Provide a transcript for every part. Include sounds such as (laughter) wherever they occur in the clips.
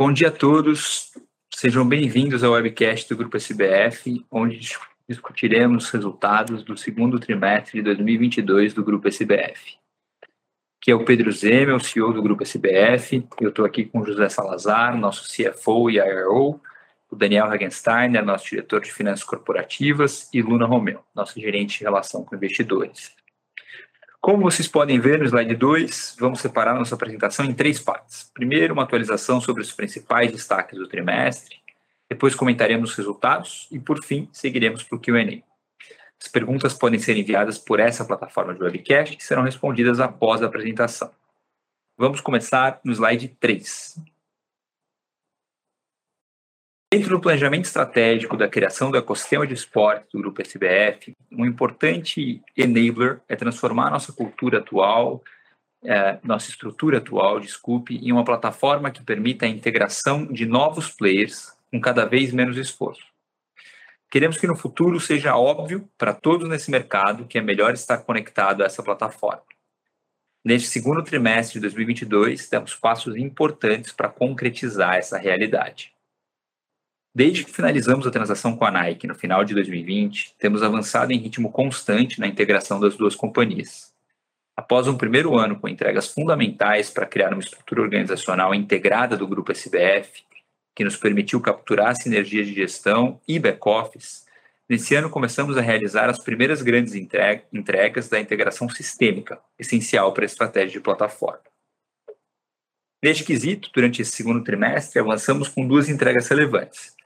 Bom dia a todos, sejam bem-vindos ao webcast do Grupo SBF, onde discutiremos os resultados do segundo trimestre de 2022 do Grupo SBF. Aqui é o Pedro Zema, o CEO do Grupo SBF, eu estou aqui com o José Salazar, nosso CFO e IRO, o Daniel Hagenstein, nosso diretor de finanças corporativas, e Luna Romeu, nosso gerente de relação com investidores. Como vocês podem ver no slide 2, vamos separar nossa apresentação em três partes. Primeiro, uma atualização sobre os principais destaques do trimestre, depois comentaremos os resultados e, por fim, seguiremos para o Q&A. As perguntas podem ser enviadas por essa plataforma de webcast e serão respondidas após a apresentação. Vamos começar no slide 3. Dentro do planejamento estratégico da criação do ecossistema de esporte do Grupo SBF, um importante enabler é transformar nossa cultura atual, é, nossa estrutura atual, desculpe, em uma plataforma que permita a integração de novos players com cada vez menos esforço. Queremos que no futuro seja óbvio para todos nesse mercado que é melhor estar conectado a essa plataforma. Neste segundo trimestre de 2022, temos passos importantes para concretizar essa realidade. Desde que finalizamos a transação com a Nike no final de 2020, temos avançado em ritmo constante na integração das duas companhias. Após um primeiro ano com entregas fundamentais para criar uma estrutura organizacional integrada do grupo SBF, que nos permitiu capturar sinergias de gestão e back-office, nesse ano começamos a realizar as primeiras grandes entregas da integração sistêmica, essencial para a estratégia de plataforma. Neste quesito, durante esse segundo trimestre, avançamos com duas entregas relevantes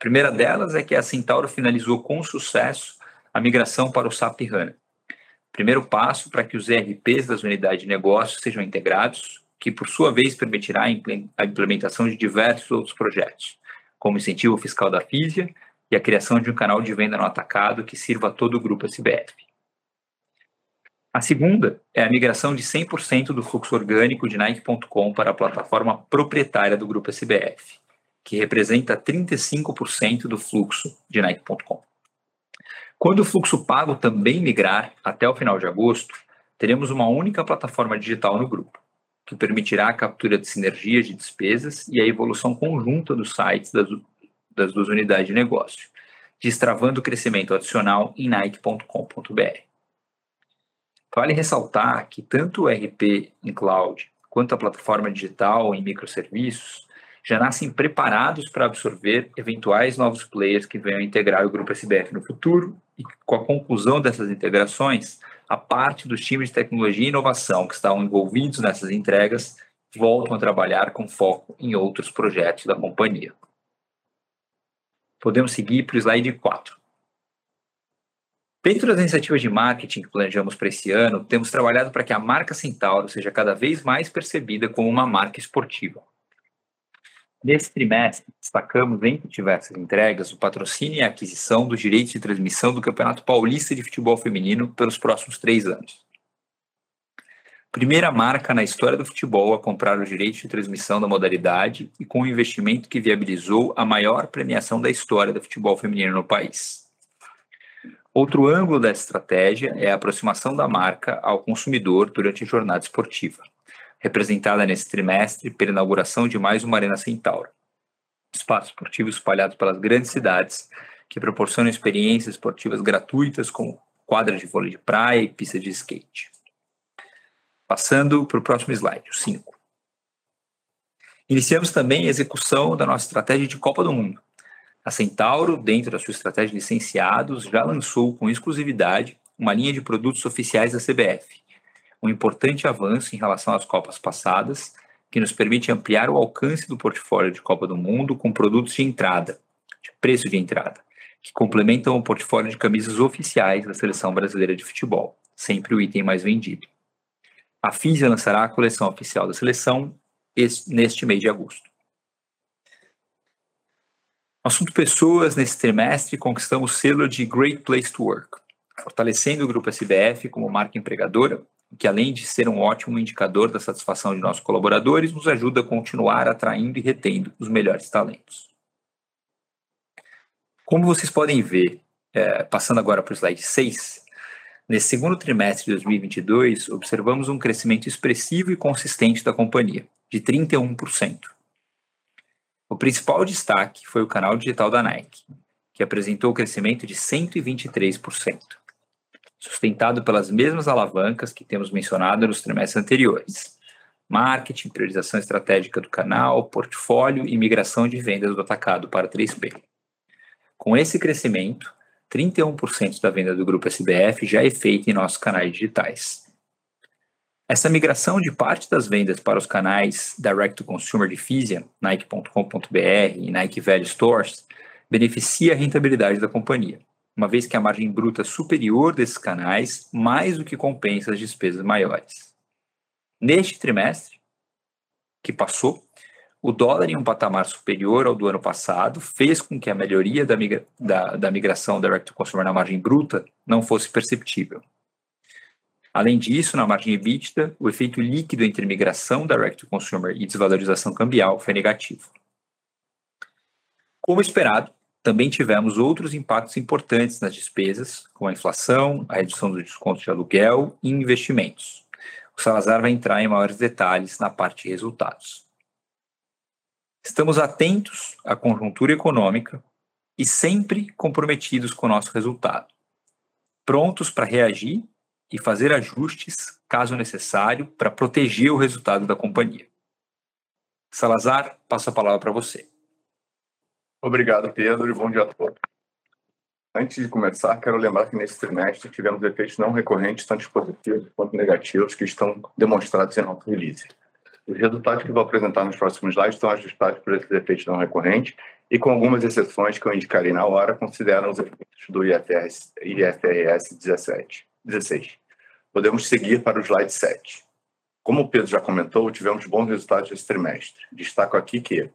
primeira delas é que a Centauro finalizou com sucesso a migração para o SAP HANA. Primeiro passo para que os ERPs das unidades de negócio sejam integrados, que por sua vez permitirá a implementação de diversos outros projetos, como incentivo fiscal da FISIA e a criação de um canal de venda no atacado que sirva a todo o grupo SBF. A segunda é a migração de 100% do fluxo orgânico de Nike.com para a plataforma proprietária do grupo SBF que representa 35% do fluxo de Nike.com. Quando o fluxo pago também migrar até o final de agosto, teremos uma única plataforma digital no grupo, que permitirá a captura de sinergias de despesas e a evolução conjunta dos sites das, das duas unidades de negócio, destravando o crescimento adicional em nike.com.br. Vale ressaltar que tanto o RP em cloud quanto a plataforma digital em microserviços já nascem preparados para absorver eventuais novos players que venham integrar o grupo SBF no futuro e com a conclusão dessas integrações, a parte dos times de tecnologia e inovação que estavam envolvidos nessas entregas voltam a trabalhar com foco em outros projetos da companhia. Podemos seguir para o slide 4. Dentro das iniciativas de marketing que planejamos para esse ano, temos trabalhado para que a marca Centauro seja cada vez mais percebida como uma marca esportiva. Nesse trimestre, destacamos, entre diversas entregas, o patrocínio e a aquisição dos direitos de transmissão do Campeonato Paulista de Futebol Feminino pelos próximos três anos. Primeira marca na história do futebol a comprar os direitos de transmissão da modalidade e com um investimento que viabilizou a maior premiação da história do futebol feminino no país. Outro ângulo dessa estratégia é a aproximação da marca ao consumidor durante a jornada esportiva representada nesse trimestre pela inauguração de mais uma Arena Centauro. Espaço esportivo espalhado pelas grandes cidades, que proporcionam experiências esportivas gratuitas como quadras de vôlei de praia e pista de skate. Passando para o próximo slide, o 5. Iniciamos também a execução da nossa estratégia de Copa do Mundo. A Centauro, dentro da sua estratégia de licenciados, já lançou com exclusividade uma linha de produtos oficiais da CBF, um importante avanço em relação às Copas passadas, que nos permite ampliar o alcance do portfólio de Copa do Mundo com produtos de entrada, de preço de entrada, que complementam o portfólio de camisas oficiais da Seleção Brasileira de Futebol, sempre o item mais vendido. A FISA lançará a coleção oficial da seleção neste mês de agosto. Assunto pessoas, nesse trimestre conquistamos o selo de Great Place to Work, fortalecendo o Grupo SBF como marca empregadora que além de ser um ótimo indicador da satisfação de nossos colaboradores, nos ajuda a continuar atraindo e retendo os melhores talentos. Como vocês podem ver, é, passando agora para o slide 6, nesse segundo trimestre de 2022, observamos um crescimento expressivo e consistente da companhia, de 31%. O principal destaque foi o canal digital da Nike, que apresentou crescimento de 123%, sustentado pelas mesmas alavancas que temos mencionado nos trimestres anteriores: marketing, priorização estratégica do canal, portfólio e migração de vendas do atacado para 3P. Com esse crescimento, 31% da venda do grupo SBF já é feita em nossos canais digitais. Essa migração de parte das vendas para os canais Direct to Consumer de Fisia, Nike.com.br e Nike Value Stores, beneficia a rentabilidade da companhia, uma vez que a margem bruta superior desses canais mais do que compensa as despesas maiores. Neste trimestre, que passou, o dólar em um patamar superior ao do ano passado fez com que a melhoria da, migra da, da migração Direct to Consumer na margem bruta não fosse perceptível. Além disso, na margem EBITDA, o efeito líquido entre migração direct to consumer e desvalorização cambial foi negativo. Como esperado, também tivemos outros impactos importantes nas despesas, como a inflação, a redução do desconto de aluguel e investimentos. O Salazar vai entrar em maiores detalhes na parte de resultados. Estamos atentos à conjuntura econômica e sempre comprometidos com o nosso resultado, prontos para reagir e fazer ajustes, caso necessário, para proteger o resultado da companhia. Salazar, passo a palavra para você. Obrigado, Pedro, e bom dia a todos. Antes de começar, quero lembrar que nesse trimestre tivemos efeitos não recorrentes, tanto positivos quanto negativos, que estão demonstrados em nosso release. Os resultados que vou apresentar nos próximos slides estão ajustados por esses efeitos não recorrentes e, com algumas exceções que eu indicarei na hora, consideram os efeitos do IFRS, IFRS 17, 16. Podemos seguir para o slide 7. Como o Pedro já comentou, tivemos bons resultados esse trimestre. Destaco aqui que,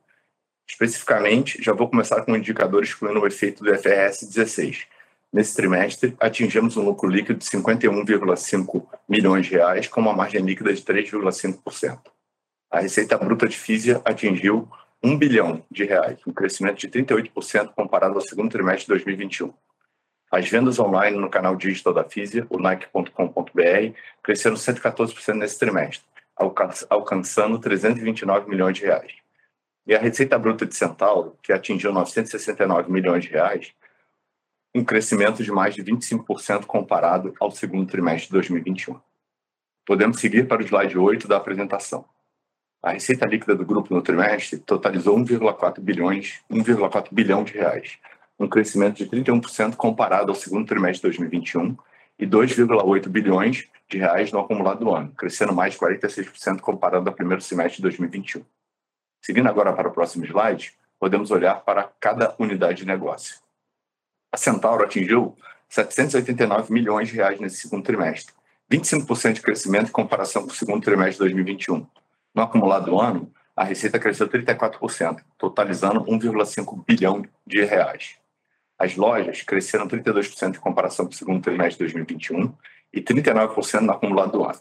especificamente, já vou começar com um indicador excluindo o efeito do FRS 16. Nesse trimestre, atingimos um lucro líquido de 51,5 milhões de reais, com uma margem líquida de 3,5%. A receita bruta de Fisia atingiu 1 bilhão de reais, um crescimento de 38% comparado ao segundo trimestre de 2021. As vendas online no canal digital da Fisia, o Nike.com.br, cresceram 114% nesse trimestre, alcançando 329 milhões de reais. E a receita bruta de Centauro, que atingiu 969 milhões de reais, um crescimento de mais de 25% comparado ao segundo trimestre de 2021. Podemos seguir para o slide 8 da apresentação. A receita líquida do grupo no trimestre totalizou 1,4 bilhões, 1,4 bilhão de reais, um crescimento de 31% comparado ao segundo trimestre de 2021 e 2,8 bilhões de reais no acumulado do ano, crescendo mais de 46% comparado ao primeiro semestre de 2021. Seguindo agora para o próximo slide, podemos olhar para cada unidade de negócio. A Centauro atingiu 789 milhões de reais nesse segundo trimestre, 25% de crescimento em comparação com o segundo trimestre de 2021. No acumulado do ano, a receita cresceu 34%, totalizando 1,5 bilhão de reais. As lojas cresceram 32% em comparação com o segundo trimestre de 2021 e 39% no acumulado do ano.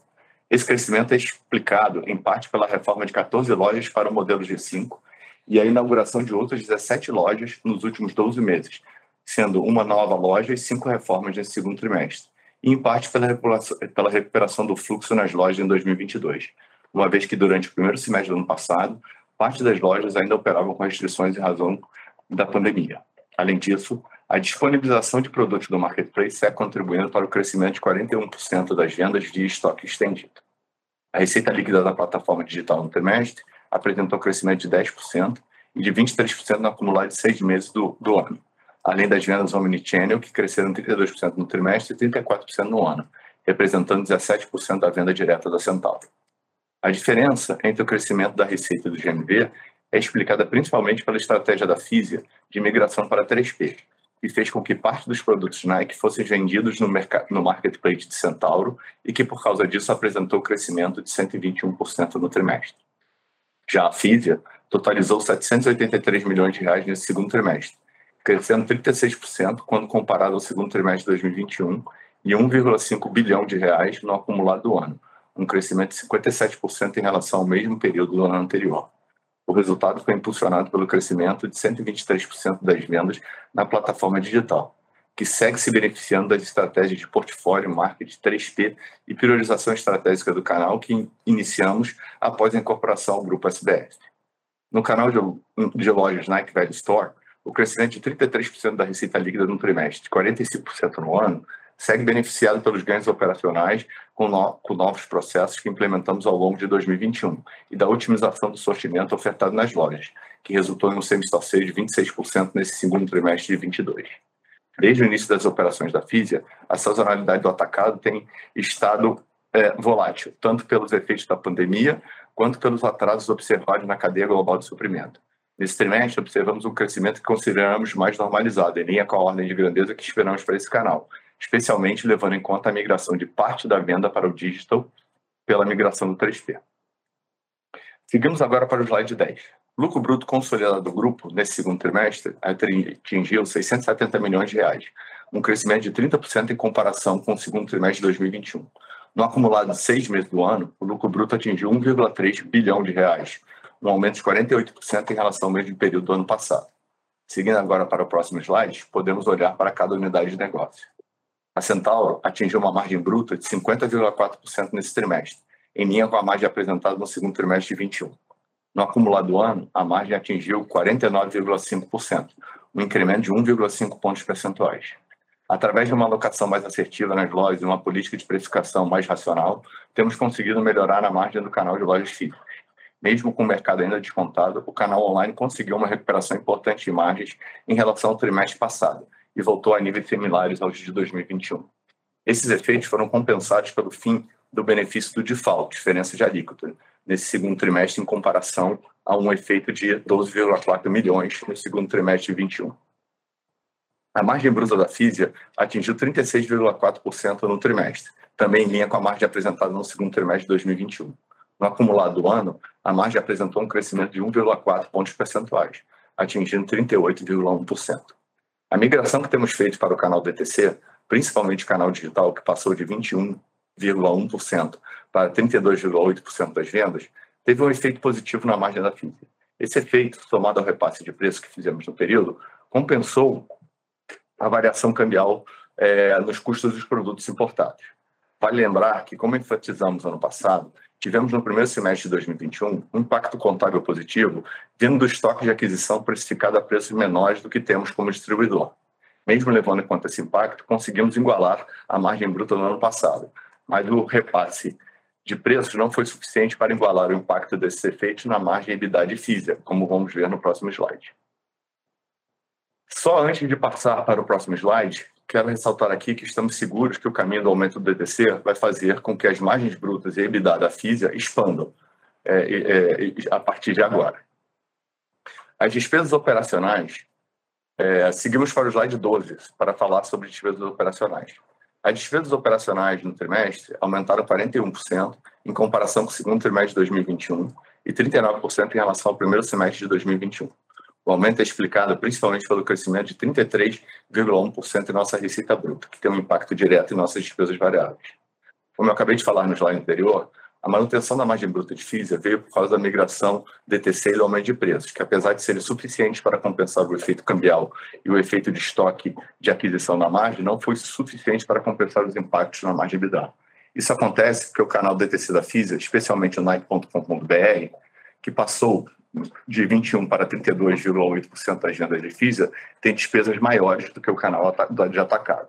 Esse crescimento é explicado, em parte, pela reforma de 14 lojas para o modelo G5 e a inauguração de outras 17 lojas nos últimos 12 meses, sendo uma nova loja e cinco reformas nesse segundo trimestre, e em parte pela recuperação, do fluxo nas lojas em 2022, uma vez que durante o primeiro semestre do ano passado, parte das lojas ainda operavam com restrições em razão da pandemia. Além disso, a disponibilização de produtos do marketplace segue contribuindo para o crescimento de 41% das vendas de estoque estendido. A receita líquida da plataforma digital no trimestre apresentou crescimento de 10% e de 23% no acumulado de seis meses do, do ano, além das vendas omnichannel, que cresceram 32% no trimestre e 34% no ano, representando 17% da venda direta da Centauro. A diferença entre o crescimento da receita do GMV é explicada principalmente pela estratégia da Fisia de migração para 3P, que fez com que parte dos produtos Nike fossem vendidos no, no marketplace de Centauro e que, por causa disso, apresentou crescimento de 121% no trimestre. Já a Fisia totalizou 783 milhões de reais nesse segundo trimestre, crescendo 36% quando comparado ao segundo trimestre de 2021 e 1,5 bilhão de reais no acumulado do ano, um crescimento de 57% em relação ao mesmo período do ano anterior. O resultado foi impulsionado pelo crescimento de 123% das vendas na plataforma digital, que segue se beneficiando das estratégias de portfólio, marketing 3P e priorização estratégica do canal que iniciamos após a incorporação ao grupo SBF. No canal de, lojas Nike Value Store, o crescimento de 33% da receita líquida no trimestre, 45% no ano, segue beneficiado pelos ganhos operacionais com, no, com, novos processos que implementamos ao longo de 2021 e da otimização do sortimento ofertado nas lojas, que resultou em um semi-store sale de 26% nesse segundo trimestre de 2022. Desde o início das operações da Fisia, a sazonalidade do atacado tem estado é, volátil, tanto pelos efeitos da pandemia, quanto pelos atrasos observados na cadeia global de suprimento. Nesse trimestre, observamos um crescimento que consideramos mais normalizado, em linha com a ordem de grandeza que esperamos para esse canal, especialmente levando em conta a migração de parte da venda para o digital pela migração do 3P. Seguimos agora para o slide 10. O lucro bruto consolidado do grupo nesse segundo trimestre atingiu 670 milhões de reais, um crescimento de 30% em comparação com o segundo trimestre de 2021. No acumulado de seis meses do ano, o lucro bruto atingiu 1,3 bilhão de reais, um aumento de 48% em relação ao mesmo período do ano passado. Seguindo agora para o próximo slide, podemos olhar para cada unidade de negócio. A Centauro atingiu uma margem bruta de 50,4% nesse trimestre, em linha com a margem apresentada no segundo trimestre de 21. No acumulado do ano, a margem atingiu 49,5%, um incremento de 1,5 pontos percentuais. Através de uma alocação mais assertiva nas lojas e uma política de precificação mais racional, temos conseguido melhorar a margem do canal de lojas físicas. Mesmo com o mercado ainda descontado, o canal online conseguiu uma recuperação importante de margens em relação ao trimestre passado e voltou a níveis similares aos de 2021. Esses efeitos foram compensados pelo fim do benefício do default, diferença de alíquota, nesse segundo trimestre em comparação a um efeito de 12,4 milhões no segundo trimestre de 21. A margem bruta da Físia atingiu 36,4% no trimestre, também em linha com a margem apresentada no segundo trimestre de 2021. No acumulado do ano, a margem apresentou um crescimento de 1,4 pontos percentuais, atingindo 38,1%. A migração que temos feito para o canal DTC, principalmente o canal digital, que passou de 21,1% para 32,8% das vendas, teve um efeito positivo na margem da Físia. Esse efeito, somado ao repasse de preço que fizemos no período, compensou a variação cambial é, nos custos dos produtos importados. Vale lembrar que, como enfatizamos ano passado, tivemos no primeiro semestre de 2021 um impacto contábil positivo vindo do estoque de aquisição precificado a preços menores do que temos como distribuidor. Mesmo levando em conta esse impacto, conseguimos igualar a margem bruta do ano passado, mas o repasse de preços não foi suficiente para igualar o impacto desses efeitos na margem EBITDA física, como vamos ver no próximo slide. Só antes de passar para o próximo slide, quero ressaltar aqui que estamos seguros que o caminho do aumento do DTC vai fazer com que as margens brutas e a EBITDA da FISA expandam é, é, a partir de agora. As despesas operacionais, é, seguimos para o slide 12 para falar sobre despesas operacionais. As despesas operacionais no trimestre aumentaram 41% em comparação com o segundo trimestre de 2021 e 39% em relação ao primeiro semestre de 2021. O aumento é explicado principalmente pelo crescimento de 33,1% em nossa receita bruta, que tem um impacto direto em nossas despesas variáveis. Como eu acabei de falar no slide anterior, a manutenção da margem bruta de FISA veio por causa da migração DTC e do aumento de preços, que apesar de serem suficientes para compensar o efeito cambial e o efeito de estoque de aquisição na margem, não foi suficiente para compensar os impactos na margem EBITDA. Isso acontece porque o canal DTC da FISA, especialmente o Nike.com.br, que passou de 21% para 32,8% das vendas de FISA tem despesas maiores do que o canal de atacado.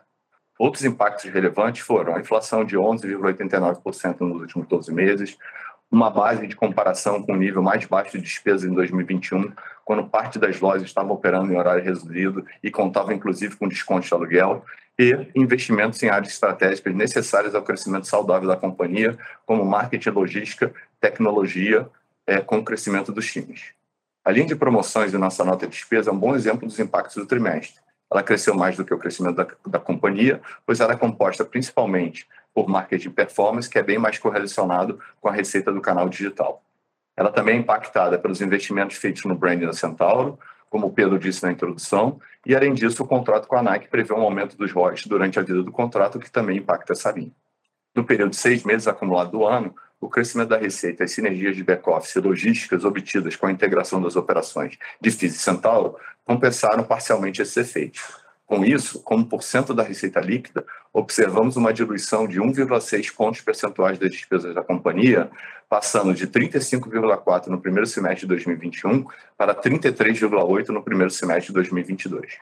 Outros impactos relevantes foram a inflação de 11,89% nos últimos 12 meses, uma base de comparação com o nível mais baixo de despesas em 2021, quando parte das lojas estavam operando em horário reduzido e contavam inclusive com desconto de aluguel, e investimentos em áreas estratégicas necessárias ao crescimento saudável da companhia, como marketing, logística, tecnologia, é, com o crescimento dos times. A linha de promoções e nossa nota de despesa é um bom exemplo dos impactos do trimestre. Ela cresceu mais do que o crescimento da, da companhia, pois ela é composta principalmente por marketing performance, que é bem mais correlacionado com a receita do canal digital. Ela também é impactada pelos investimentos feitos no branding da Centauro, como o Pedro disse na introdução, e além disso, o contrato com a Nike prevê um aumento dos royalties durante a vida do contrato, que também impacta essa linha. No período de seis meses acumulado do ano, o crescimento da receita as sinergias de back-office e logísticas obtidas com a integração das operações de FIS e Centauro compensaram parcialmente esses efeitos. Com isso, como porcento da receita líquida, observamos uma diluição de 1,6 pontos percentuais das despesas da companhia, passando de 35,4 no primeiro semestre de 2021 para 33,8 no primeiro semestre de 2022.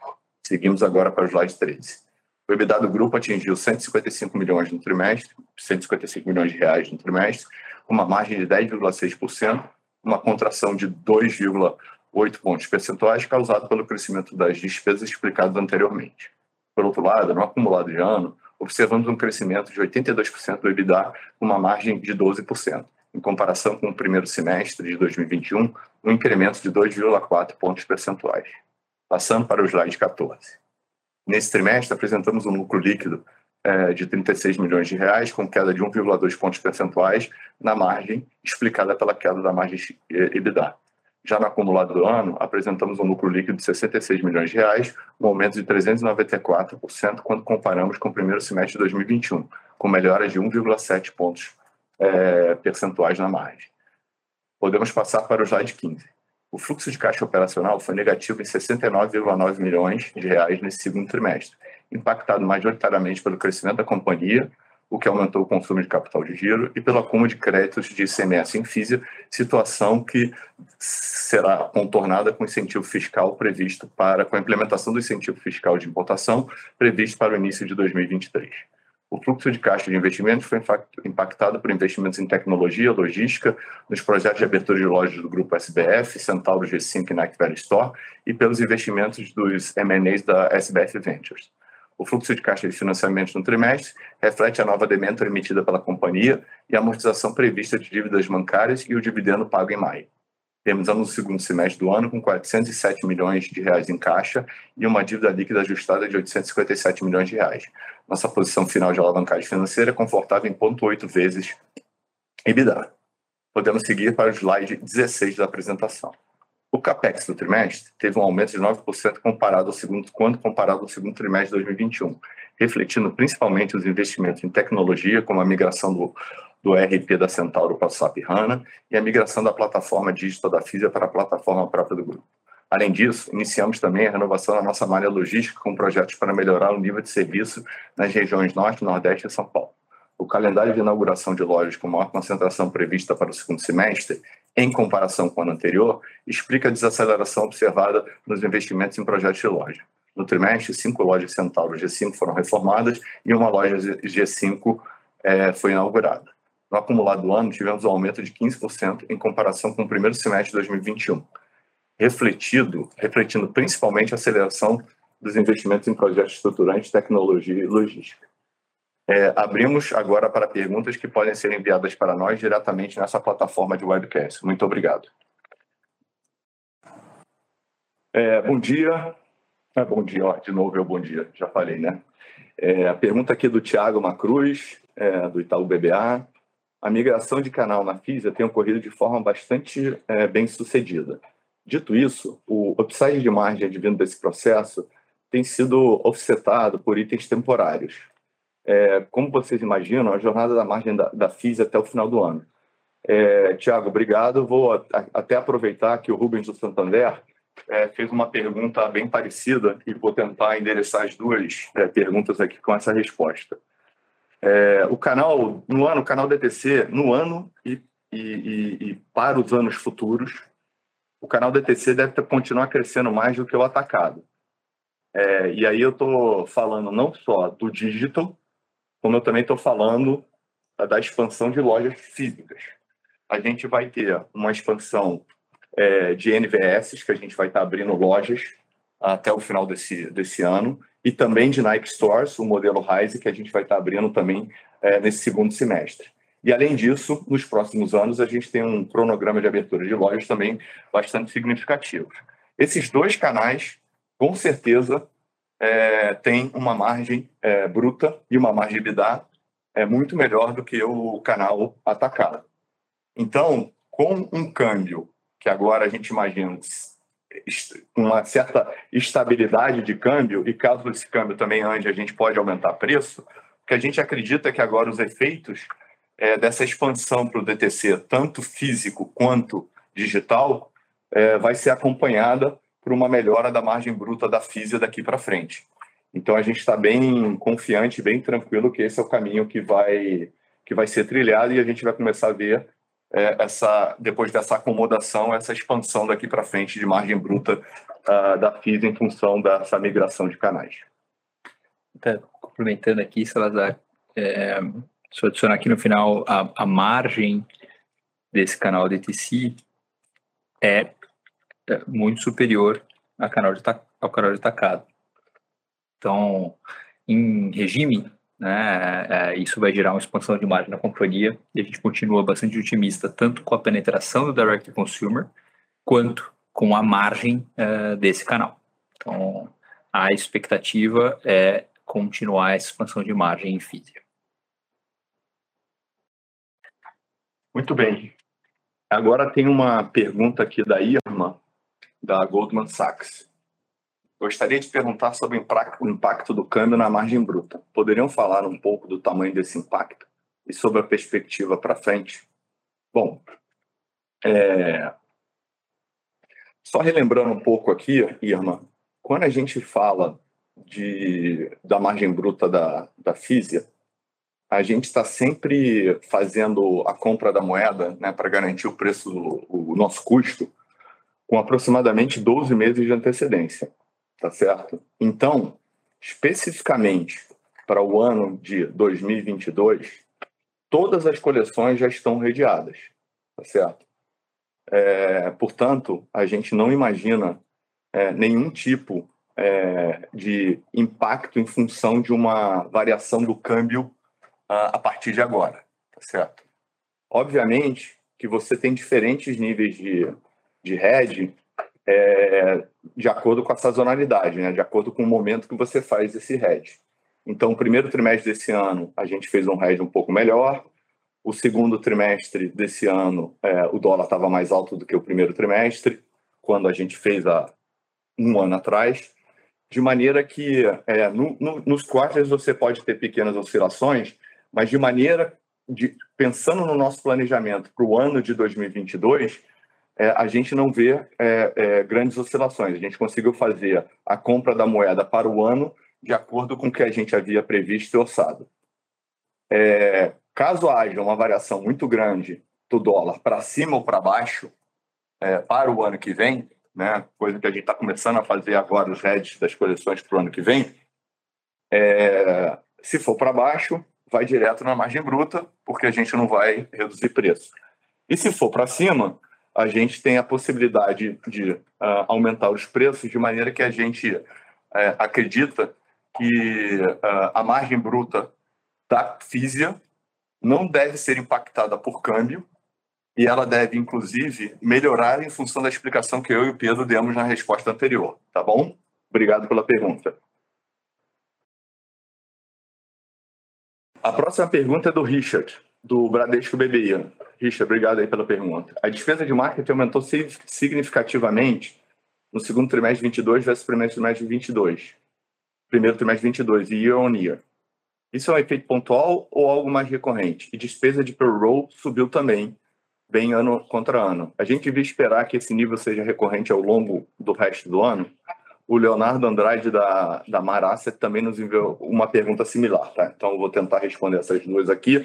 Seguimos agora para o slide 13. O EBITDA do grupo atingiu 155 milhões no trimestre, 155 milhões de reais no trimestre, uma margem de 10,6%, uma contração de 2,8 pontos percentuais causado pelo crescimento das despesas explicadas anteriormente. Por outro lado, no acumulado de ano, observamos um crescimento de 82% do EBITDA, uma margem de 12%, em comparação com o primeiro semestre de 2021, um incremento de 2,4 pontos percentuais. Passando para o slide 14. Nesse trimestre, apresentamos um lucro líquido é, de 36 milhões de reais, com queda de 1,2 pontos percentuais na margem, explicada pela queda da margem EBITDA. Já no acumulado do ano, apresentamos um lucro líquido de 66 milhões de reais, um aumento de 394% quando comparamos com o primeiro semestre de 2021, com melhoras de 1,7 pontos é, percentuais na margem. Podemos passar para o slide 15. O fluxo de caixa operacional foi negativo em 69,9 milhões de reais nesse segundo trimestre, impactado majoritariamente pelo crescimento da companhia, o que aumentou o consumo de capital de giro, e pelo acúmulo de créditos de ICMS em FISA, situação que será contornada com o incentivo fiscal previsto para, com a implementação do incentivo fiscal de importação previsto para o início de 2023. O fluxo de caixa de investimentos foi impactado por investimentos em tecnologia, logística, nos projetos de abertura de lojas do grupo SBF, Centauro G5 e Nike Valley Store, e pelos investimentos dos M&As da SBF Ventures. O fluxo de caixa de financiamento no trimestre reflete a nova demanda emitida pela companhia e a amortização prevista de dívidas bancárias e o dividendo pago em maio. Terminamos o segundo semestre do ano com 407 milhões de reais em caixa e uma dívida líquida ajustada de 857 milhões de reais. Nossa posição final de alavancagem financeira é confortável em 0,8 vezes EBITDA. Podemos seguir para o slide 16 da apresentação. O capex do trimestre teve um aumento de 9% comparado ao segundo, quando comparado ao segundo trimestre de 2021, refletindo principalmente os investimentos em tecnologia, como a migração do do ERP da Centauro para o SAP HANA e a migração da plataforma digital da FISA para a plataforma própria do grupo. Além disso, iniciamos também a renovação da nossa malha logística com projetos para melhorar o nível de serviço nas regiões Norte, Nordeste e São Paulo. O calendário de inauguração de lojas com maior concentração prevista para o segundo semestre, em comparação com o ano anterior, explica a desaceleração observada nos investimentos em projetos de loja. No trimestre, cinco lojas Centauro G5 foram reformadas e uma loja G5 é, foi inaugurada. No acumulado do ano, tivemos um aumento de 15% em comparação com o primeiro semestre de 2021, refletido, refletindo principalmente a aceleração dos investimentos em projetos estruturantes, tecnologia e logística. É, abrimos agora para perguntas que podem ser enviadas para nós diretamente nessa plataforma de webcast. Muito obrigado. É, bom dia. É, bom dia, ó, de novo eu bom dia, já falei, né? É, a pergunta aqui do Tiago Macruz, é, do Itaú BBA a migração de canal na FISA tem ocorrido de forma bastante é, bem sucedida. Dito isso, o upside de margem advindo desse processo tem sido offsetado por itens temporários. É, como vocês imaginam, a jornada da margem da, da FISA até o final do ano. É, Tiago, obrigado. Vou até aproveitar que o Rubens do Santander é, fez uma pergunta bem parecida e vou tentar endereçar as duas é, perguntas aqui com essa resposta. É, o canal, no ano, o canal DTC, no ano e, e, e, para os anos futuros, o canal DTC deve continuar crescendo mais do que o atacado. É, e aí eu estou falando não só do digital, como eu também estou falando da expansão de lojas físicas. A gente vai ter uma expansão é, de NVS, que a gente vai estar tá abrindo lojas até o final desse, desse ano, e também de Nike Stores, o modelo Rise, que a gente vai estar abrindo também é, nesse segundo semestre. E, além disso, nos próximos anos, a gente tem um cronograma de abertura de lojas também bastante significativo. Esses dois canais, com certeza, é, têm uma margem é, bruta e uma margem EBITDA é, muito melhor do que o canal atacado. Então, com um câmbio que agora a gente imagina uma certa estabilidade de câmbio, e caso esse câmbio também ande, a gente pode aumentar preço, que a gente acredita é que agora os efeitos é, dessa expansão para o DTC, tanto físico quanto digital, é, vai ser acompanhada por uma melhora da margem bruta da FISA daqui para frente. Então a gente está bem confiante, bem tranquilo que esse é o caminho que vai que vai ser trilhado e a gente vai começar a ver é, essa depois dessa acomodação, essa expansão daqui para frente de margem bruta uh, da FIS em função dessa migração de canais. Tá complementando aqui, Salazar, é, só adicionar aqui no final a, a margem desse canal DTC é, é muito superior ao canal de, ao canal de tacado. Então, em regime, né, é, isso vai gerar uma expansão de margem na companhia e a gente continua bastante otimista tanto com a penetração do direct consumer quanto com a margem é, desse canal. Então, a expectativa é continuar essa expansão de margem em física. Muito bem. Agora tem uma pergunta aqui da Irma, da Goldman Sachs. Gostaria de perguntar sobre o impacto do câmbio na margem bruta. Poderiam falar um pouco do tamanho desse impacto e sobre a perspectiva para frente? Bom, é... só relembrando um pouco aqui, Irma, quando a gente fala de, da margem bruta da, da Físia, a gente está sempre fazendo a compra da moeda né, para garantir o preço, o nosso custo, com aproximadamente 12 meses de antecedência, tá certo? Então, especificamente para o ano de 2022, todas as coleções já estão redeadas, tá certo? É, portanto, a gente não imagina é, nenhum tipo é, de impacto em função de uma variação do câmbio a partir de agora, tá certo? Obviamente que você tem diferentes níveis de, de hedge é, de acordo com a sazonalidade, né? de acordo com o momento que você faz esse hedge. Então, o primeiro trimestre desse ano, a gente fez um hedge um pouco melhor. O segundo trimestre desse ano, é, o dólar estava mais alto do que o primeiro trimestre, quando a gente fez há um ano atrás. De maneira que, é, no, no, nos quartos, você pode ter pequenas oscilações, mas de maneira de pensando no nosso planejamento para o ano de 2022, é, a gente não vê é, é, grandes oscilações. A gente conseguiu fazer a compra da moeda para o ano de acordo com o que a gente havia previsto e orçado. É, caso haja uma variação muito grande do dólar para cima ou para baixo é, para o ano que vem, né, coisa que a gente está começando a fazer agora os hedges das coleções para o ano que vem, é, se for para baixo, vai direto na margem bruta, porque a gente não vai reduzir preço. E se for para cima, a gente tem a possibilidade de uh, aumentar os preços de maneira que a gente uh, acredita que uh, a margem bruta da Físia não deve ser impactada por câmbio e ela deve, inclusive, melhorar em função da explicação que eu e o Pedro demos na resposta anterior. Tá bom? Obrigado pela pergunta. A próxima pergunta é do Richard, do Bradesco BBI. Richard, obrigado aí pela pergunta. A despesa de marketing aumentou significativamente no segundo trimestre de 22 versus primeiro trimestre de 22. Primeiro trimestre de 22, year on year. Isso é um efeito pontual ou algo mais recorrente? E despesa de payroll subiu também, bem ano contra ano. A gente devia esperar que esse nível seja recorrente ao longo do resto do ano? O Leonardo Andrade, da, da Marassa, também nos enviou uma pergunta similar, tá? Então, eu vou tentar responder essas duas aqui.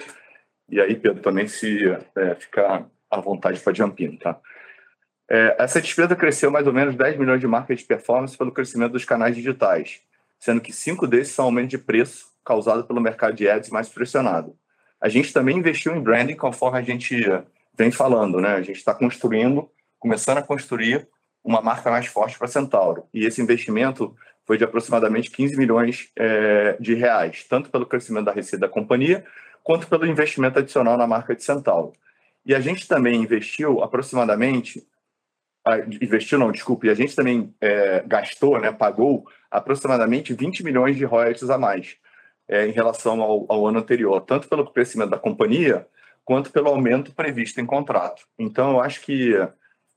E aí, Pedro, também se é, ficar à vontade para jumping, tá? É, essa despesa cresceu mais ou menos 10 milhões de marcas de performance pelo crescimento dos canais digitais, sendo que cinco desses são aumento de preço causado pelo mercado de ads mais pressionado. A gente também investiu em branding, conforme a gente vem falando, né? A gente está construindo, começando a construir uma marca mais forte para Centauro. E esse investimento foi de aproximadamente 15 milhões é, de reais, tanto pelo crescimento da receita da companhia, quanto pelo investimento adicional na marca de Centauro. E a gente também investiu aproximadamente, investiu não, desculpe, a gente também é, gastou, né, pagou aproximadamente 20 milhões de royalties a mais é, em relação ao, ao ano anterior, tanto pelo crescimento da companhia, quanto pelo aumento previsto em contrato. Então, eu acho que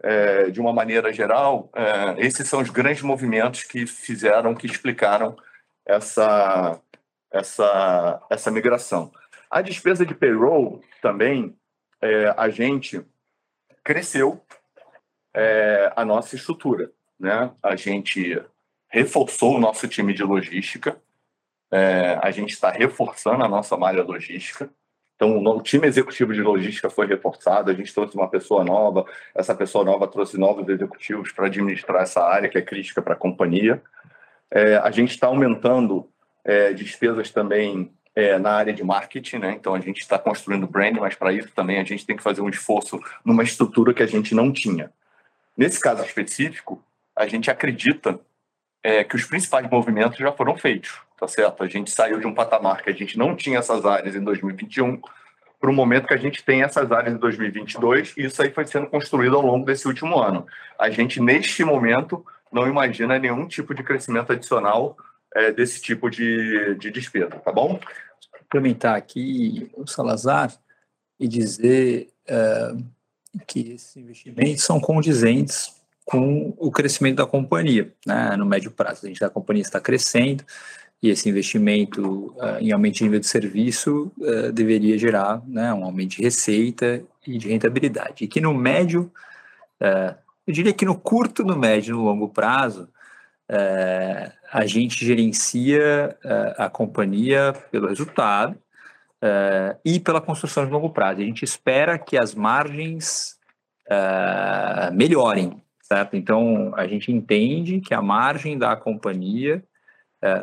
é, de uma maneira geral, é, esses são os grandes movimentos que fizeram, que explicaram essa, essa, essa migração. A despesa de payroll também, é, a gente cresceu é, a nossa estrutura. Né? A gente reforçou o nosso time de logística, é, a gente está reforçando a nossa malha logística. Então, o time executivo de logística foi reforçado, a gente trouxe uma pessoa nova, essa pessoa nova trouxe novos executivos para administrar essa área que é crítica para a companhia. É, a gente está aumentando é, despesas também é, na área de marketing, né? Então a gente está construindo brand, mas para isso também a gente tem que fazer um esforço numa estrutura que a gente não tinha. Nesse caso específico, a gente acredita é, que os principais movimentos já foram feitos, tá certo? A gente saiu de um patamar que a gente não tinha essas áreas em 2021 para o momento que a gente tem essas áreas em 2022 e isso aí foi sendo construído ao longo desse último ano. A gente, neste momento, não imagina nenhum tipo de crescimento adicional é, desse tipo de, de despesa, tá bom? Complementar aqui o Salazar e dizer é, que esses investimentos são condizentes com o crescimento da companhia, né, no médio prazo. A gente a companhia está crescendo e esse investimento uh, em aumento de nível de serviço uh, deveria gerar né, um aumento de receita e de rentabilidade. E que no médio, uh, eu diria que no curto, no médio e no longo prazo, é, a gente gerencia é, a companhia pelo resultado é, e pela construção de longo prazo. A gente espera que as margens melhorem, certo? Então, a gente entende que a margem da companhia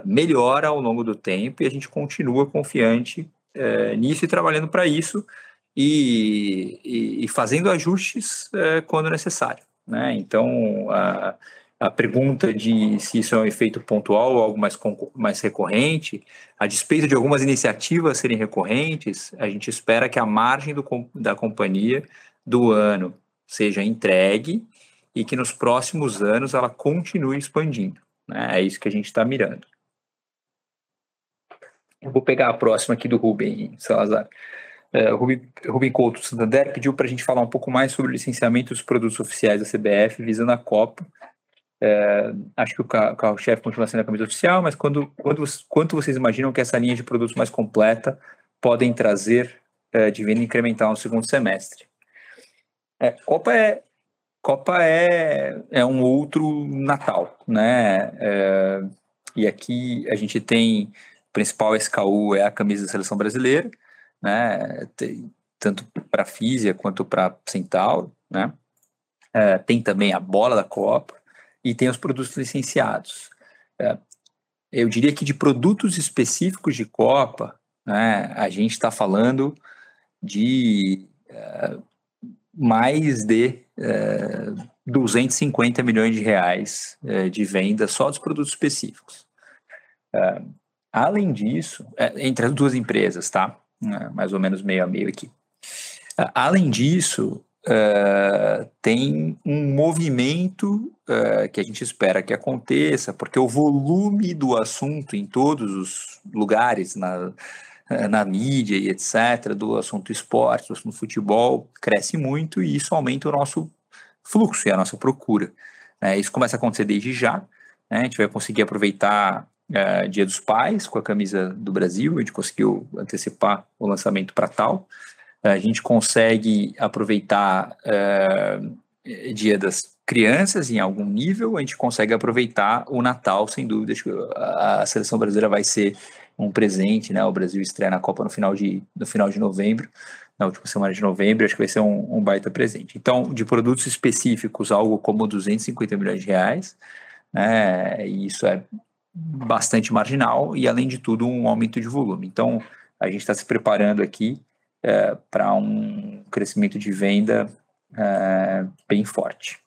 melhora ao longo do tempo e a gente continua confiante nisso e trabalhando para isso e, e, e, fazendo ajustes quando necessário. Né? Então, a pergunta de se isso é um efeito pontual ou algo mais, mais recorrente, a despeito de algumas iniciativas serem recorrentes, a gente espera que a margem do, da companhia do ano seja entregue e que nos próximos anos ela continue expandindo. Né? É isso que a gente está mirando. Eu vou pegar a próxima aqui do Rubem Salazar. É, o Rubem, Rubem Couto Santander pediu para a gente falar um pouco mais sobre o licenciamento dos produtos oficiais da CBF visando a Copa é, acho que o carro-chefe continua sendo a camisa oficial, mas quando, quando, quanto vocês imaginam que essa linha de produtos mais completa podem trazer é, de venda incremental no segundo semestre? É, Copa é Copa é, é um outro Natal, né? É, e aqui a gente tem o principal SKU é a camisa da seleção brasileira, né? Tem, tanto para Físia quanto para Centauro, né? É, tem também a bola da Copa, e tem os produtos licenciados. É, eu diria que de produtos específicos de Copa, né, a gente está falando de é, mais de é, 250 milhões de reais é, de venda só dos produtos específicos. É, além disso, é, entre as duas empresas, tá? mais ou menos meio a meio aqui. Além disso, uh, tem um movimento uh, que a gente espera que aconteça, porque o volume do assunto em todos os lugares, na, na mídia e etc., do assunto esporte, do assunto futebol, cresce muito e isso aumenta o nosso fluxo e a nossa procura. Né? Isso começa a acontecer desde já, né? a gente vai conseguir aproveitar Dia dos Pais com a camisa do Brasil, a gente conseguiu antecipar o lançamento para tal a gente consegue aproveitar uh, Dia das Crianças em algum nível, a gente consegue aproveitar o Natal, sem dúvida. A seleção brasileira vai ser um presente, né? O Brasil estreia na Copa no final de, no final de novembro, na última semana de novembro, acho que vai ser um, um baita presente. Então, de produtos específicos, algo como 250 milhões de reais, né? E isso é bastante marginal e, além de tudo, um aumento de volume. Então, a gente está se preparando aqui é, para um crescimento de venda é, bem forte.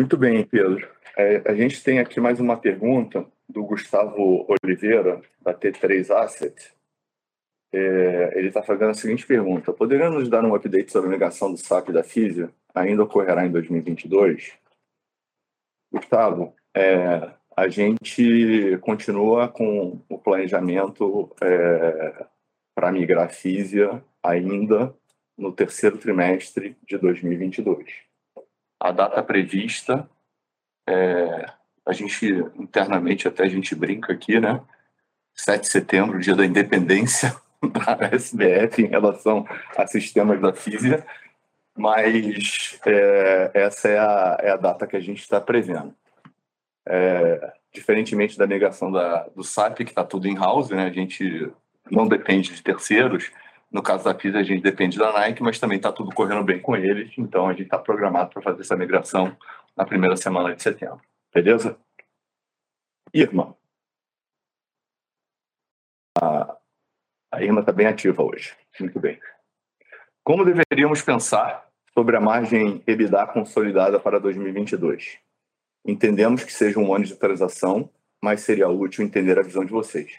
Muito bem, Pedro. É, a gente tem aqui mais uma pergunta do Gustavo Oliveira, da T3 Asset. É, ele está fazendo a seguinte pergunta: Poderia nos dar um update sobre a negação do SAP da Físia? Ainda ocorrerá em 2022? Gustavo, é, a gente continua com o planejamento é, para migrar a Físia ainda no terceiro trimestre de 2022. A data prevista, é, a gente internamente até a gente brinca aqui, né? 7 de setembro, dia da independência (laughs) da SBF em relação a sistemas da Físia, mas é, essa é a, é a data que a gente está prevendo. É, diferentemente da negação da, do SAP, que está tudo in-house, né? a gente não depende de terceiros, no caso da FIS, a gente depende da Nike, mas também está tudo correndo bem com eles, então a gente está programado para fazer essa migração na primeira semana de setembro. Beleza? Irma. A, a Irma está bem ativa hoje. Muito bem. Como deveríamos pensar sobre a margem EBITDA consolidada para 2022? Entendemos que seja um ano de transação, mas seria útil entender a visão de vocês.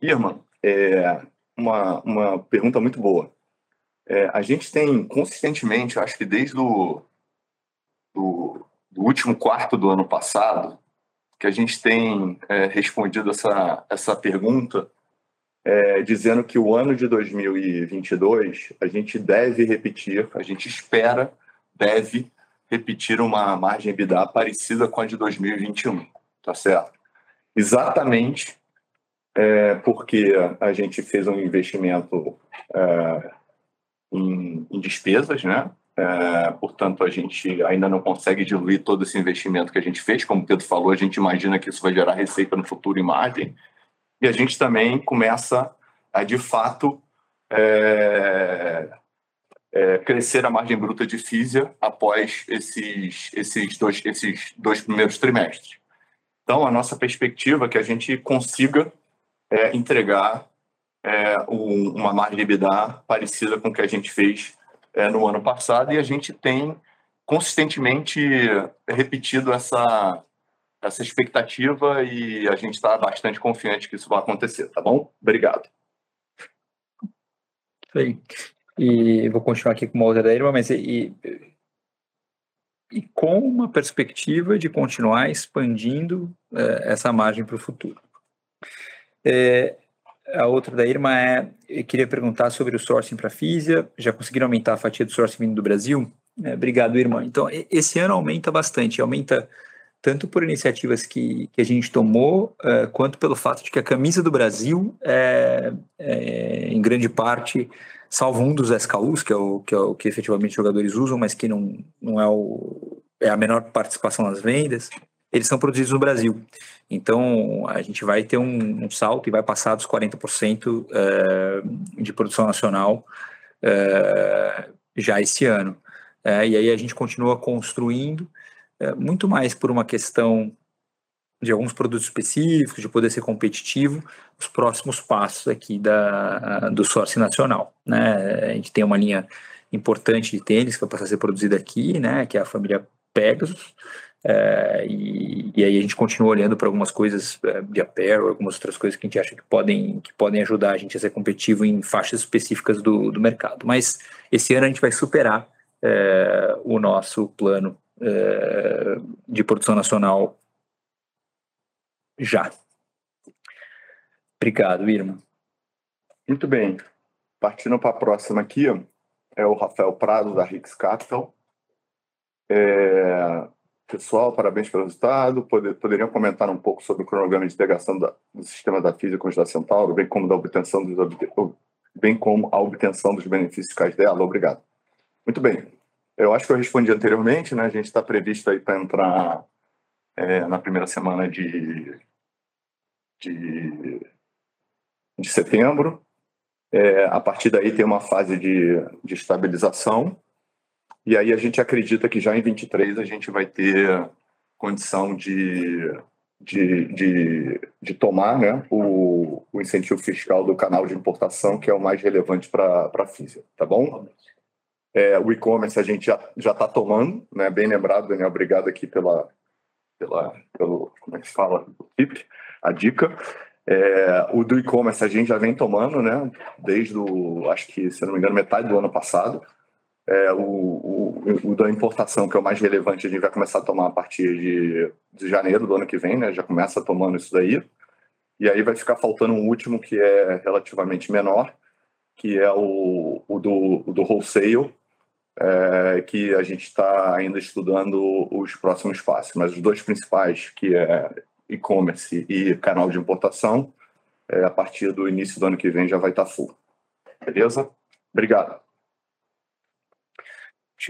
Irma, é, uma, uma pergunta muito boa. É, a gente tem consistentemente, acho que desde o do, do, último quarto do ano passado, que a gente tem é, respondido essa, essa pergunta, é, dizendo que o ano de 2022 a gente deve repetir, a gente espera, deve repetir uma margem EBITDA parecida com a de 2021, tá certo? Exatamente é, porque a gente fez um investimento é, em, em, despesas, né? É, portanto, a gente ainda não consegue diluir todo esse investimento que a gente fez. Como o Pedro falou, a gente imagina que isso vai gerar receita no futuro em margem. E a gente também começa a, de fato, é, é, crescer a margem bruta de Físia após esses, esses, dois, esses dois primeiros trimestres. Então, a nossa perspectiva é que a gente consiga é, entregar é, um, uma margem de EBITDA parecida com o que a gente fez é, no ano passado e a gente tem consistentemente repetido essa, essa expectativa e a gente está bastante confiante que isso vai acontecer, tá bom? Obrigado. Sim. E vou continuar aqui com uma outra daí, mas e, e com uma perspectiva de continuar expandindo é, essa margem para o futuro. É, a outra da Irma é, eu queria perguntar sobre o sourcing para a Físia, já conseguiram aumentar a fatia do sourcing vindo do Brasil? É, obrigado, Irma. Então, esse ano aumenta bastante, aumenta tanto por iniciativas que, que a gente tomou, é, quanto pelo fato de que a camisa do Brasil é, é, em grande parte, salvo um dos SKUs, que é o que, é o que efetivamente os jogadores usam, mas que não, não é, o, é a menor participação nas vendas, eles são produzidos no Brasil. Então, a gente vai ter um, um salto e vai passar dos 40% é, de produção nacional é, já esse ano. É, e aí a gente continua construindo, muito mais por uma questão de alguns produtos específicos, de poder ser competitivo, os próximos passos aqui da, do sourcing nacional. Né? A gente tem uma linha importante de tênis que vai passar a ser produzida aqui, né? que é a família Pegasus, é, e, e, aí a gente continua olhando para algumas coisas é, de apparel, algumas outras coisas que a gente acha que podem, que podem ajudar a gente a ser competitivo em faixas específicas do, do mercado. Mas esse ano a gente vai superar é, o nosso plano é, de produção nacional já. Obrigado, Irma. Muito bem. Partindo para a próxima aqui, é o Rafael Prado, da Rix Capital. É, Pessoal, parabéns pelo resultado. Poder, poderiam comentar um pouco sobre o cronograma de integração da, do sistema da física da Centauro, bem como da obtenção dos bem como a obtenção dos benefícios fiscais dela. Obrigado. Muito bem. Eu acho que eu respondi anteriormente, né? A gente está previsto aí para entrar é, na primeira semana de, de, de setembro. É, a partir daí tem uma fase de, de estabilização e aí a gente acredita que já em 23 a gente vai ter condição de, de, de, de tomar né, o, o incentivo fiscal do canal de importação, que é o mais relevante para a FISA, tá bom? É, o e-commerce a gente já está tomando, né? bem lembrado, Daniel, obrigado aqui pela, pela, pelo, como é que fala, tip, a dica. É, o do e-commerce a gente já vem tomando, né? Desde o, acho que, se não me engano, metade do ano passado. É, o, o, o, da importação, que é o mais relevante, a gente vai começar a tomar a partir de, de janeiro do ano que vem, né? Já começa tomando isso daí. E aí vai ficar faltando um último que é relativamente menor, que é o, o, do, o do wholesale, é, que a gente está ainda estudando os próximos passos. Mas os dois principais, que é e-commerce e canal de importação, é, a partir do início do ano que vem já vai estar full. Beleza? Obrigado.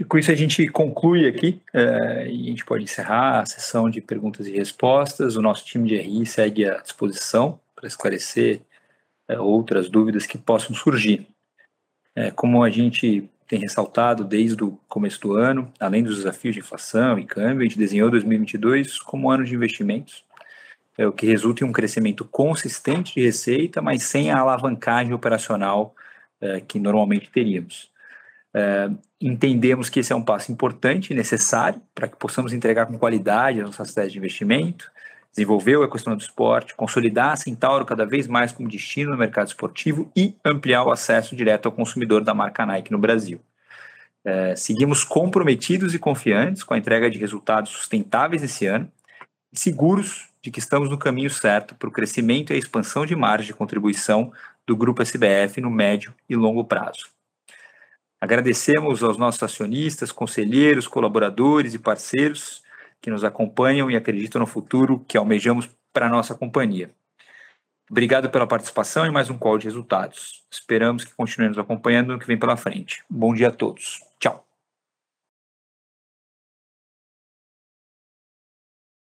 Com isso a gente conclui aqui é, e a gente pode encerrar a sessão de perguntas e respostas. O nosso time de RI segue à disposição para esclarecer é, outras dúvidas que possam surgir. É, como a gente tem ressaltado desde o começo do ano, além dos desafios de inflação e câmbio, a gente desenhou 2022 como ano de investimentos, é, o que resulta em um crescimento consistente de receita, mas sem a alavancagem operacional é, que normalmente teríamos. É, entendemos que esse é um passo importante e necessário para que possamos entregar com qualidade as nossas teses de investimento, desenvolver o ecossistema do esporte, consolidar a Centauro cada vez mais como destino no mercado esportivo e ampliar o acesso direto ao consumidor da marca Nike no Brasil. É, seguimos comprometidos e confiantes com a entrega de resultados sustentáveis esse ano seguros de que estamos no caminho certo para o crescimento e a expansão de margem de contribuição do Grupo SBF no médio e longo prazo. Agradecemos aos nossos acionistas, conselheiros, colaboradores e parceiros que nos acompanham e acreditam no futuro que almejamos para a nossa companhia. Obrigado pela participação e mais um call de resultados. Esperamos que continue nos acompanhando no que vem pela frente. Bom dia a todos.